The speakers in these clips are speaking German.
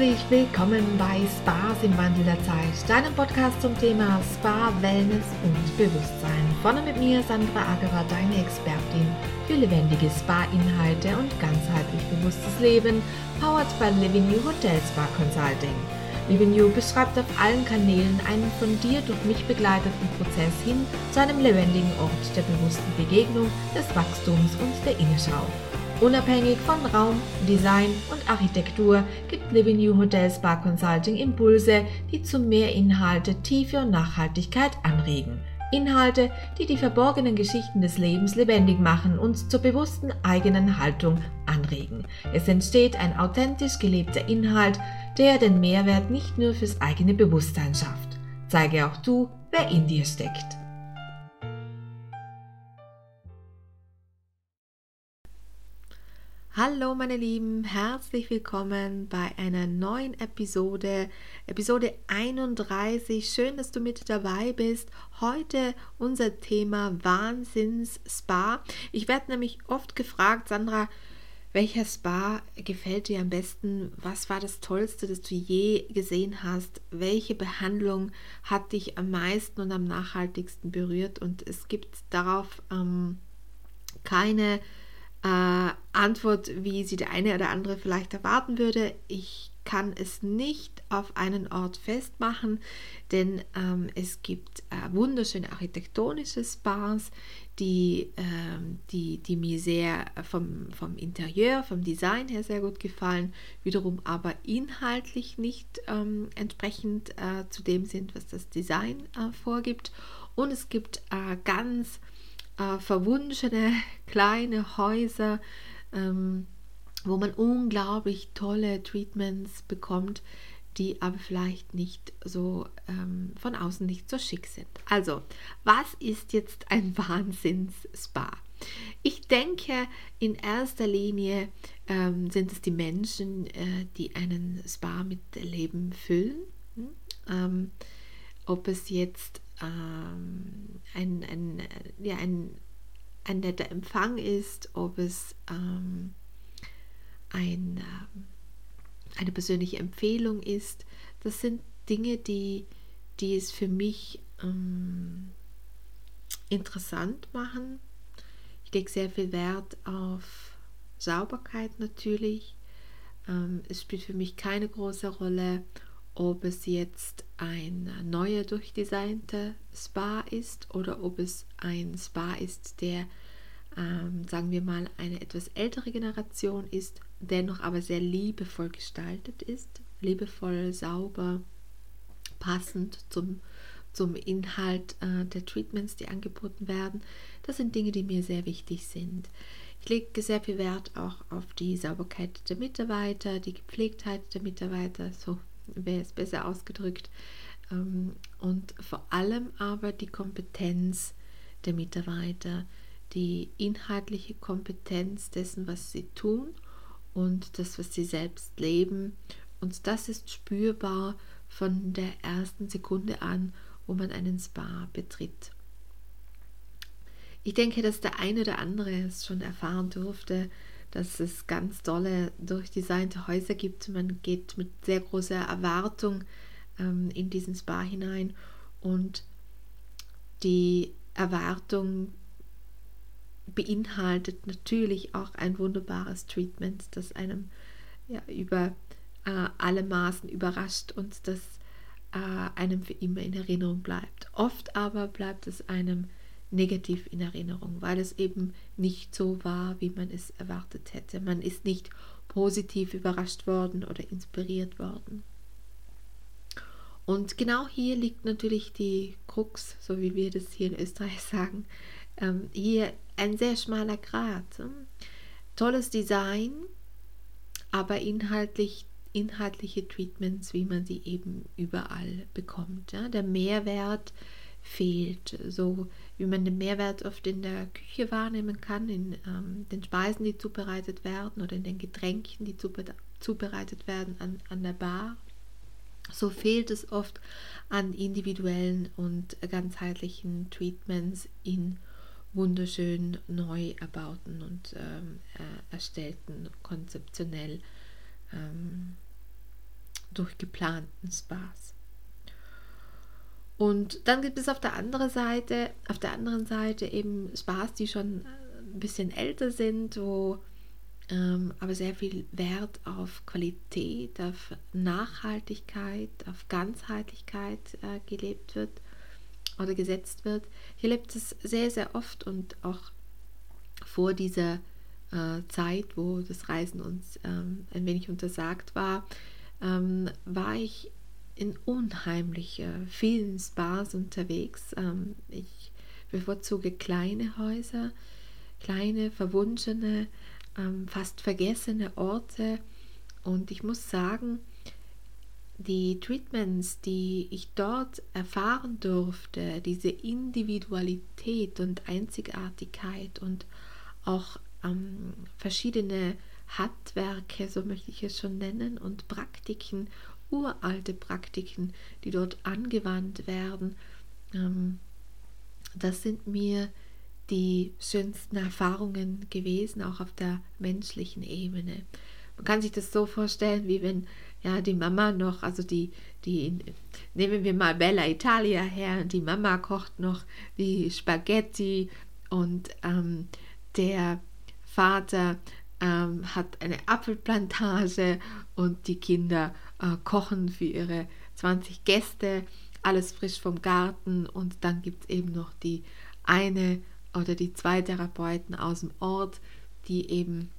Herzlich willkommen bei Spas im Wandel der Zeit, deinem Podcast zum Thema Spa, Wellness und Bewusstsein. Vorne mit mir Sandra Agerer, deine Expertin für lebendige Spa-Inhalte und ganzheitlich bewusstes Leben, powered by Living You Hotel Spa Consulting. Living You beschreibt auf allen Kanälen einen von dir durch mich begleiteten Prozess hin zu einem lebendigen Ort der bewussten Begegnung, des Wachstums und der Innenschau. Unabhängig von Raum, Design und Architektur gibt Living New Hotel Spa Consulting Impulse, die zu mehr Inhalte, Tiefe und Nachhaltigkeit anregen. Inhalte, die die verborgenen Geschichten des Lebens lebendig machen und zur bewussten eigenen Haltung anregen. Es entsteht ein authentisch gelebter Inhalt, der den Mehrwert nicht nur fürs eigene Bewusstsein schafft. Zeige auch du, wer in dir steckt. Hallo meine Lieben, herzlich willkommen bei einer neuen Episode, Episode 31. Schön, dass du mit dabei bist. Heute unser Thema Wahnsinns Spa. Ich werde nämlich oft gefragt, Sandra, welcher Spa gefällt dir am besten? Was war das Tollste, das du je gesehen hast? Welche Behandlung hat dich am meisten und am nachhaltigsten berührt? Und es gibt darauf ähm, keine äh, Antwort, wie sie der eine oder andere vielleicht erwarten würde. Ich kann es nicht auf einen Ort festmachen, denn ähm, es gibt äh, wunderschöne architektonische Spas, die, ähm, die, die mir sehr vom, vom Interieur, vom Design her sehr gut gefallen, wiederum aber inhaltlich nicht ähm, entsprechend äh, zu dem sind, was das Design äh, vorgibt. Und es gibt äh, ganz äh, verwunschene kleine Häuser, ähm, wo man unglaublich tolle Treatments bekommt, die aber vielleicht nicht so ähm, von außen nicht so schick sind. Also, was ist jetzt ein Wahnsinns-Spa? Ich denke, in erster Linie ähm, sind es die Menschen, äh, die einen Spa mit Leben füllen. Hm? Ähm, ob es jetzt ähm, ein, ein, ja, ein, ein netter Empfang ist, ob es ähm, ein, äh, eine persönliche Empfehlung ist. Das sind Dinge, die, die es für mich ähm, interessant machen. Ich lege sehr viel Wert auf Sauberkeit natürlich. Ähm, es spielt für mich keine große Rolle, ob es jetzt ein neuer durchdesignter Spa ist oder ob es ein Spa ist, der, ähm, sagen wir mal, eine etwas ältere Generation ist, dennoch aber sehr liebevoll gestaltet ist, liebevoll, sauber, passend zum, zum Inhalt äh, der Treatments, die angeboten werden. Das sind Dinge, die mir sehr wichtig sind. Ich lege sehr viel Wert auch auf die Sauberkeit der Mitarbeiter, die Gepflegtheit der Mitarbeiter, so wäre es besser ausgedrückt. Ähm, und vor allem aber die Kompetenz der Mitarbeiter, die inhaltliche Kompetenz dessen, was sie tun und das, was sie selbst leben. Und das ist spürbar von der ersten Sekunde an, wo man einen Spa betritt. Ich denke, dass der eine oder andere es schon erfahren durfte, dass es ganz tolle durchdesignte Häuser gibt. Man geht mit sehr großer Erwartung ähm, in diesen Spa hinein und die Erwartung beinhaltet natürlich auch ein wunderbares Treatment, das einem ja, über äh, alle Maßen überrascht und das äh, einem für immer in Erinnerung bleibt. Oft aber bleibt es einem negativ in Erinnerung, weil es eben nicht so war, wie man es erwartet hätte. Man ist nicht positiv überrascht worden oder inspiriert worden. Und genau hier liegt natürlich die Krux, so wie wir das hier in Österreich sagen. Ähm, hier ein sehr schmaler Grat. Hm? Tolles Design, aber inhaltlich inhaltliche Treatments, wie man sie eben überall bekommt. Ja? Der Mehrwert fehlt, so wie man den Mehrwert oft in der Küche wahrnehmen kann, in ähm, den Speisen, die zubereitet werden oder in den Getränken, die zubereitet werden an, an der Bar. So fehlt es oft an individuellen und ganzheitlichen Treatments in wunderschön neu erbauten und ähm, äh, erstellten, konzeptionell ähm, durch geplanten Spas. Und dann gibt es auf der anderen Seite, auf der anderen Seite eben Spas, die schon ein bisschen älter sind, wo ähm, aber sehr viel Wert auf Qualität, auf Nachhaltigkeit, auf Ganzheitlichkeit äh, gelebt wird oder gesetzt wird. Hier lebt es sehr, sehr oft und auch vor dieser äh, Zeit, wo das Reisen uns ähm, ein wenig untersagt war, ähm, war ich in unheimlich äh, vielen Spas unterwegs. Ähm, ich bevorzuge kleine Häuser, kleine, verwunschene, ähm, fast vergessene Orte. Und ich muss sagen, die Treatments, die ich dort erfahren durfte, diese Individualität und Einzigartigkeit und auch ähm, verschiedene Handwerke, so möchte ich es schon nennen, und Praktiken uralte Praktiken, die dort angewandt werden. Ähm, das sind mir die schönsten Erfahrungen gewesen, auch auf der menschlichen Ebene. Man kann sich das so vorstellen, wie wenn ja die Mama noch, also die, die, nehmen wir mal Bella Italia her, die Mama kocht noch die Spaghetti und ähm, der Vater ähm, hat eine Apfelplantage und die Kinder äh, kochen für ihre 20 Gäste, alles frisch vom Garten. Und dann gibt es eben noch die eine oder die zwei Therapeuten aus dem Ort, die eben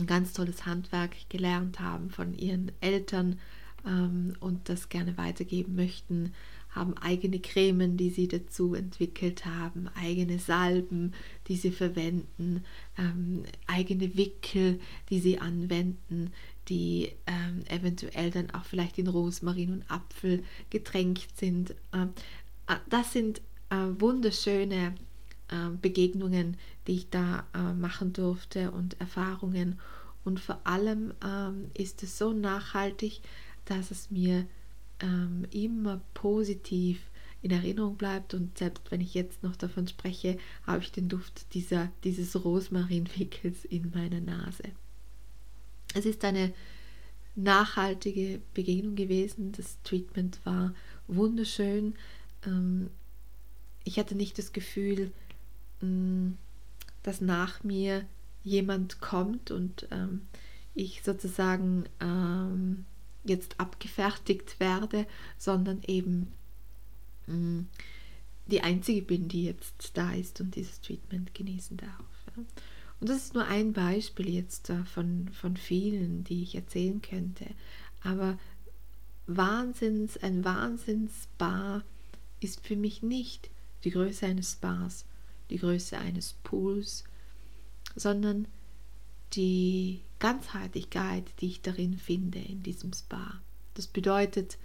ein ganz tolles Handwerk gelernt haben von ihren Eltern ähm, und das gerne weitergeben möchten. Haben eigene Cremen, die sie dazu entwickelt haben, eigene Salben, die sie verwenden, ähm, eigene Wickel, die sie anwenden, die ähm, eventuell dann auch vielleicht in Rosmarin und Apfel getränkt sind. Ähm, äh, das sind äh, wunderschöne äh, Begegnungen, die ich da äh, machen durfte und Erfahrungen. Und vor allem ähm, ist es so nachhaltig, dass es mir ähm, immer positiv in Erinnerung bleibt und selbst wenn ich jetzt noch davon spreche, habe ich den Duft dieser, dieses Rosmarinwickels in meiner Nase. Es ist eine nachhaltige Begegnung gewesen. Das Treatment war wunderschön. Ähm, ich hatte nicht das Gefühl, mm, dass nach mir jemand kommt und ähm, ich sozusagen ähm, jetzt abgefertigt werde, sondern eben mm, die einzige bin, die jetzt da ist und dieses Treatment genießen darf. Und das ist nur ein Beispiel jetzt von, von vielen, die ich erzählen könnte. Aber Wahnsinns, ein Wahnsinnsbar ist für mich nicht die Größe eines Spas, die Größe eines Pools, sondern die Ganzheitlichkeit, die ich darin finde, in diesem Spa. Das bedeutet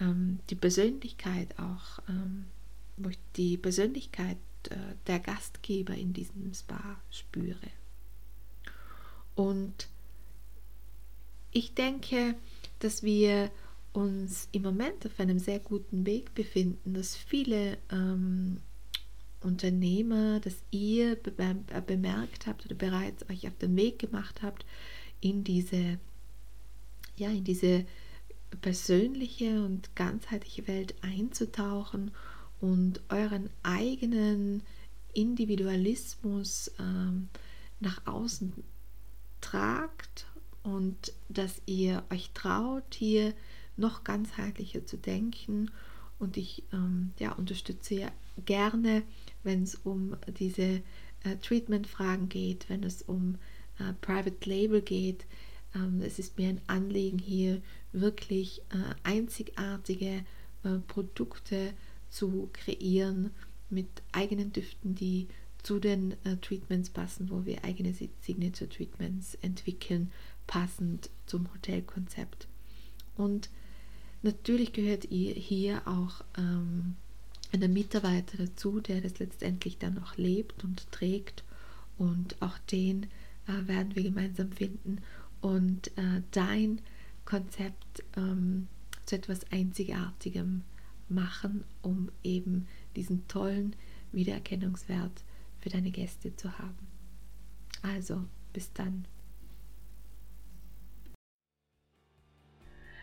ähm, die Persönlichkeit auch, ähm, ich die Persönlichkeit äh, der Gastgeber in diesem Spa spüre. Und ich denke, dass wir uns im Moment auf einem sehr guten Weg befinden, dass viele ähm, Unternehmer, dass ihr bemerkt habt oder bereits euch auf den Weg gemacht habt, in diese, ja, in diese persönliche und ganzheitliche Welt einzutauchen und euren eigenen Individualismus ähm, nach außen tragt und dass ihr euch traut, hier noch ganzheitlicher zu denken. Und ich ähm, ja, unterstütze ja gerne wenn es um diese äh, Treatment-Fragen geht, wenn es um äh, Private Label geht. Ähm, es ist mir ein Anliegen, hier wirklich äh, einzigartige äh, Produkte zu kreieren mit eigenen Düften, die zu den äh, Treatments passen, wo wir eigene Signature Treatments entwickeln, passend zum Hotelkonzept. Und natürlich gehört ihr hier auch ähm, ein Mitarbeiter dazu, der das letztendlich dann noch lebt und trägt. Und auch den äh, werden wir gemeinsam finden und äh, dein Konzept ähm, zu etwas Einzigartigem machen, um eben diesen tollen Wiedererkennungswert für deine Gäste zu haben. Also, bis dann.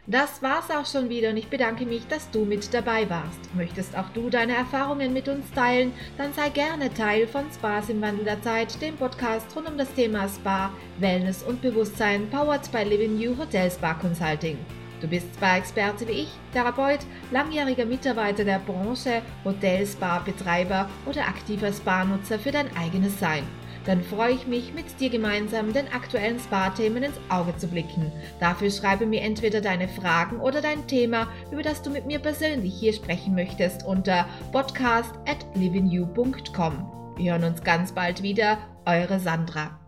Das war's auch schon wieder und ich bedanke mich, dass du mit dabei warst. Möchtest auch du deine Erfahrungen mit uns teilen? Dann sei gerne Teil von Spas im Wandel der Zeit, dem Podcast rund um das Thema Spa, Wellness und Bewusstsein, powered by Living New Hotel Spa Consulting. Du bist Spa-Experte wie ich, Therapeut, langjähriger Mitarbeiter der Branche, Hotel, Spa-Betreiber oder aktiver Spa-Nutzer für dein eigenes Sein dann freue ich mich, mit dir gemeinsam den aktuellen Spa-Themen ins Auge zu blicken. Dafür schreibe mir entweder deine Fragen oder dein Thema, über das du mit mir persönlich hier sprechen möchtest, unter podcast at. Wir hören uns ganz bald wieder. Eure Sandra.